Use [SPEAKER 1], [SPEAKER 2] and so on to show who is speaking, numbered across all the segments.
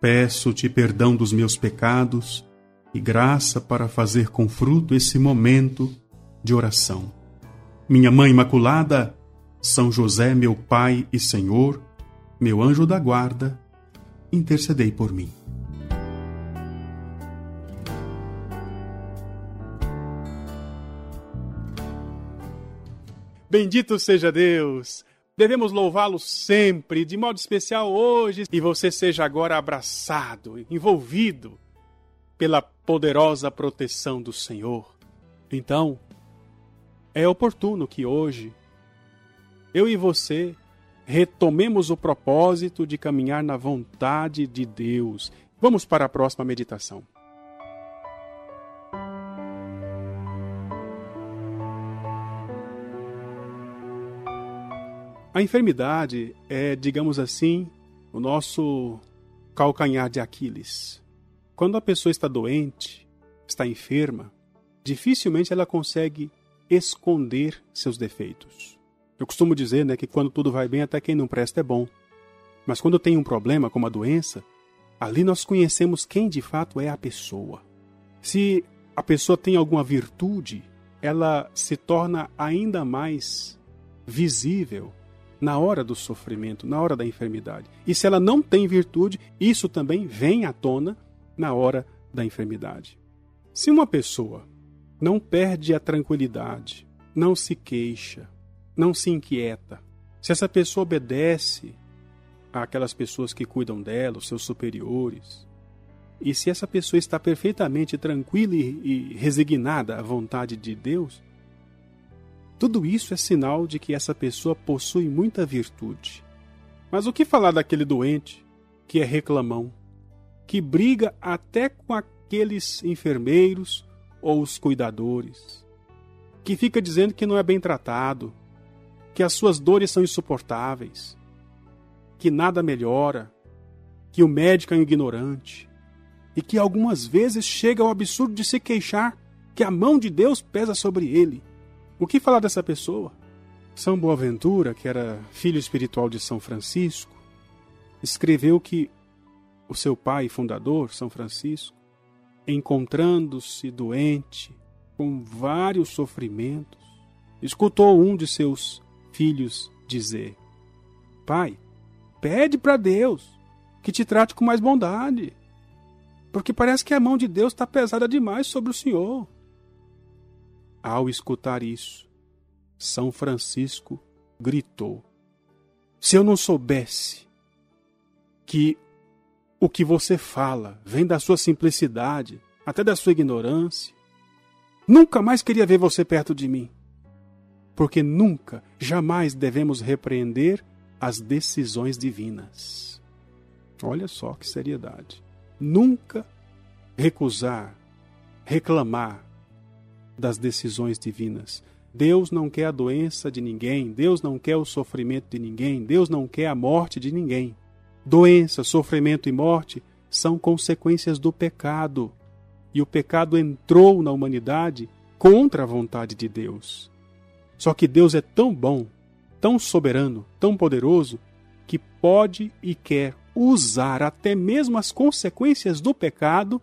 [SPEAKER 1] Peço-te perdão dos meus pecados e graça para fazer com fruto esse momento de oração. Minha Mãe Imaculada, São José, meu Pai e Senhor, meu anjo da guarda, intercedei por mim. Bendito seja Deus! Devemos louvá-lo sempre, de modo especial hoje, e você seja agora abraçado, envolvido pela poderosa proteção do Senhor. Então, é oportuno que hoje eu e você retomemos o propósito de caminhar na vontade de Deus. Vamos para a próxima meditação. A enfermidade é, digamos assim, o nosso calcanhar de Aquiles. Quando a pessoa está doente, está enferma, dificilmente ela consegue esconder seus defeitos. Eu costumo dizer né, que quando tudo vai bem, até quem não presta é bom. Mas quando tem um problema, como a doença, ali nós conhecemos quem de fato é a pessoa. Se a pessoa tem alguma virtude, ela se torna ainda mais visível na hora do sofrimento, na hora da enfermidade. E se ela não tem virtude, isso também vem à tona na hora da enfermidade. Se uma pessoa não perde a tranquilidade, não se queixa, não se inquieta, se essa pessoa obedece àquelas pessoas que cuidam dela, os seus superiores, e se essa pessoa está perfeitamente tranquila e, resignada à vontade de Deus, tudo isso é sinal de que essa pessoa possui muita virtude. Mas o que falar daquele doente que é reclamão, que briga até com aqueles enfermeiros ou os cuidadores, que fica dizendo que não é bem tratado, que as suas dores são insuportáveis, que nada melhora, que o médico é um ignorante e que algumas vezes chega ao absurdo de se queixar que a mão de Deus pesa sobre ele. O que falar dessa pessoa? São Boaventura, que era filho espiritual de São Francisco, escreveu que o seu pai fundador, São Francisco, encontrando-se doente, com vários sofrimentos, escutou um de seus filhos dizer: Pai, pede para Deus que te trate com mais bondade, porque parece que a mão de Deus está pesada demais sobre o Senhor. Ao escutar isso, São Francisco gritou: Se eu não soubesse que o que você fala vem da sua simplicidade, até da sua ignorância, nunca mais queria ver você perto de mim. Porque nunca, jamais devemos repreender as decisões divinas. Olha só que seriedade. Nunca recusar, reclamar, das decisões divinas. Deus não quer a doença de ninguém, Deus não quer o sofrimento de ninguém, Deus não quer a morte de ninguém. Doença, sofrimento e morte são consequências do pecado. E o pecado entrou na humanidade contra a vontade de Deus. Só que Deus é tão bom, tão soberano, tão poderoso, que pode e quer usar até mesmo as consequências do pecado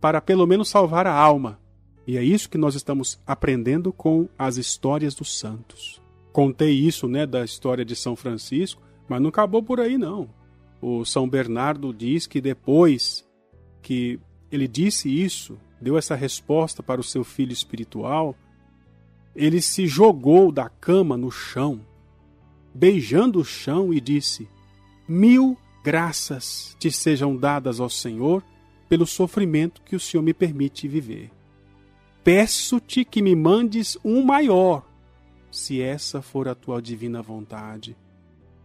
[SPEAKER 1] para pelo menos salvar a alma. E é isso que nós estamos aprendendo com as histórias dos santos. Contei isso, né, da história de São Francisco, mas não acabou por aí não. O São Bernardo diz que depois que ele disse isso, deu essa resposta para o seu filho espiritual, ele se jogou da cama no chão, beijando o chão e disse: Mil graças te sejam dadas ao Senhor pelo sofrimento que o Senhor me permite viver. Peço-te que me mandes um maior, se essa for a tua divina vontade.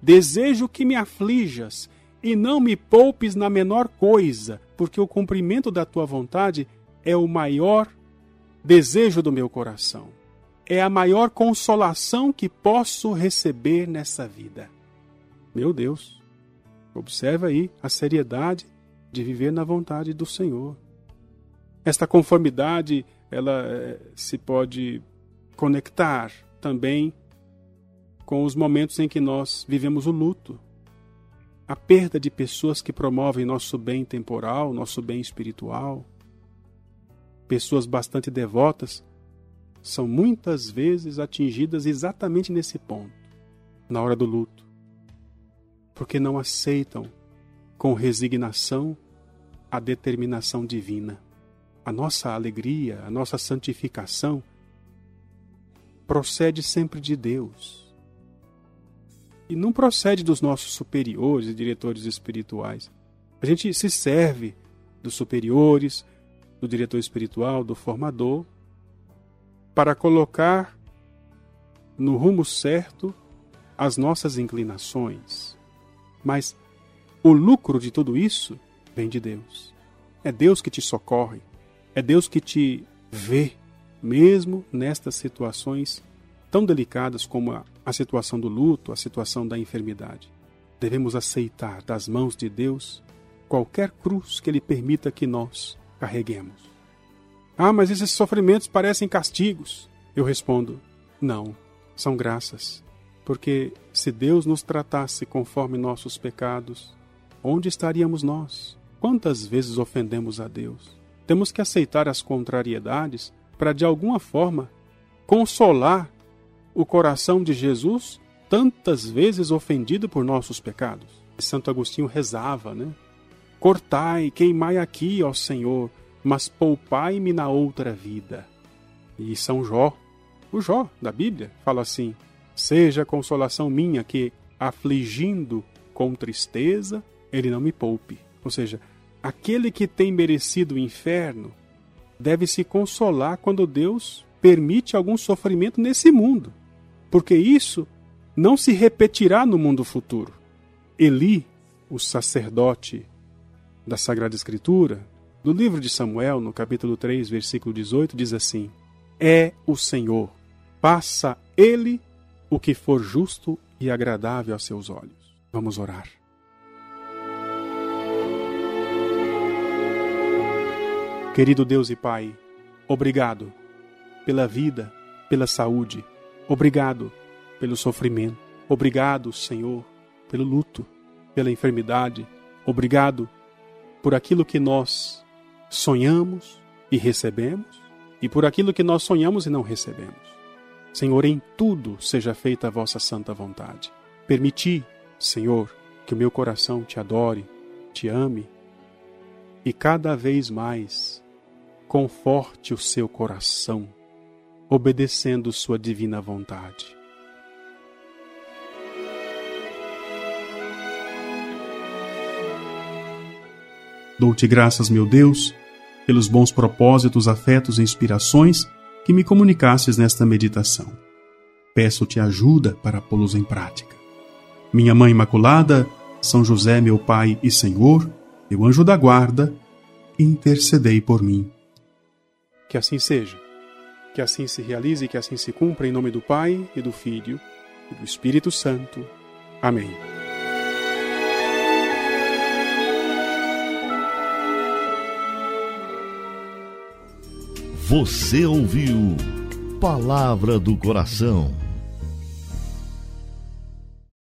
[SPEAKER 1] Desejo que me aflijas e não me poupes na menor coisa, porque o cumprimento da tua vontade é o maior desejo do meu coração. É a maior consolação que posso receber nessa vida. Meu Deus, observa aí a seriedade de viver na vontade do Senhor. Esta conformidade, ela eh, se pode conectar também com os momentos em que nós vivemos o luto, a perda de pessoas que promovem nosso bem temporal, nosso bem espiritual. Pessoas bastante devotas são muitas vezes atingidas exatamente nesse ponto, na hora do luto, porque não aceitam com resignação a determinação divina. A nossa alegria, a nossa santificação procede sempre de Deus e não procede dos nossos superiores e diretores espirituais. A gente se serve dos superiores, do diretor espiritual, do formador, para colocar no rumo certo as nossas inclinações. Mas o lucro de tudo isso vem de Deus. É Deus que te socorre, é Deus que te vê, mesmo nestas situações tão delicadas como a, a situação do luto, a situação da enfermidade. Devemos aceitar das mãos de Deus qualquer cruz que Ele permita que nós carreguemos. Ah, mas esses sofrimentos parecem castigos. Eu respondo: não, são graças. Porque se Deus nos tratasse conforme nossos pecados, onde estaríamos nós? Quantas vezes ofendemos a Deus? Temos que aceitar as contrariedades para, de alguma forma, consolar o coração de Jesus, tantas vezes ofendido por nossos pecados. Santo Agostinho rezava, né? Cortai, queimai aqui, ó Senhor, mas poupai-me na outra vida. E São Jó, o Jó da Bíblia, fala assim: Seja consolação minha que, afligindo com tristeza, ele não me poupe. Ou seja, aquele que tem merecido o inferno deve se consolar quando Deus permite algum sofrimento nesse mundo porque isso não se repetirá no mundo futuro. Eli, o sacerdote da Sagrada Escritura, no livro de Samuel, no capítulo 3, versículo 18, diz assim: É o Senhor, passa ele o que for justo e agradável aos seus olhos. Vamos orar. Querido Deus e Pai, obrigado pela vida, pela saúde, Obrigado pelo sofrimento. Obrigado, Senhor, pelo luto, pela enfermidade. Obrigado por aquilo que nós sonhamos e recebemos e por aquilo que nós sonhamos e não recebemos. Senhor, em tudo seja feita a vossa santa vontade. Permiti, Senhor, que o meu coração te adore, te ame e cada vez mais conforte o seu coração obedecendo Sua divina vontade. Dou-te graças, meu Deus, pelos bons propósitos, afetos e inspirações que me comunicastes nesta meditação. Peço-te ajuda para pô-los em prática. Minha Mãe Imaculada, São José, meu Pai e Senhor, meu anjo da guarda, intercedei por mim. Que assim seja. Que assim se realize e que assim se cumpra em nome do Pai e do Filho e do Espírito Santo. Amém.
[SPEAKER 2] Você ouviu Palavra do Coração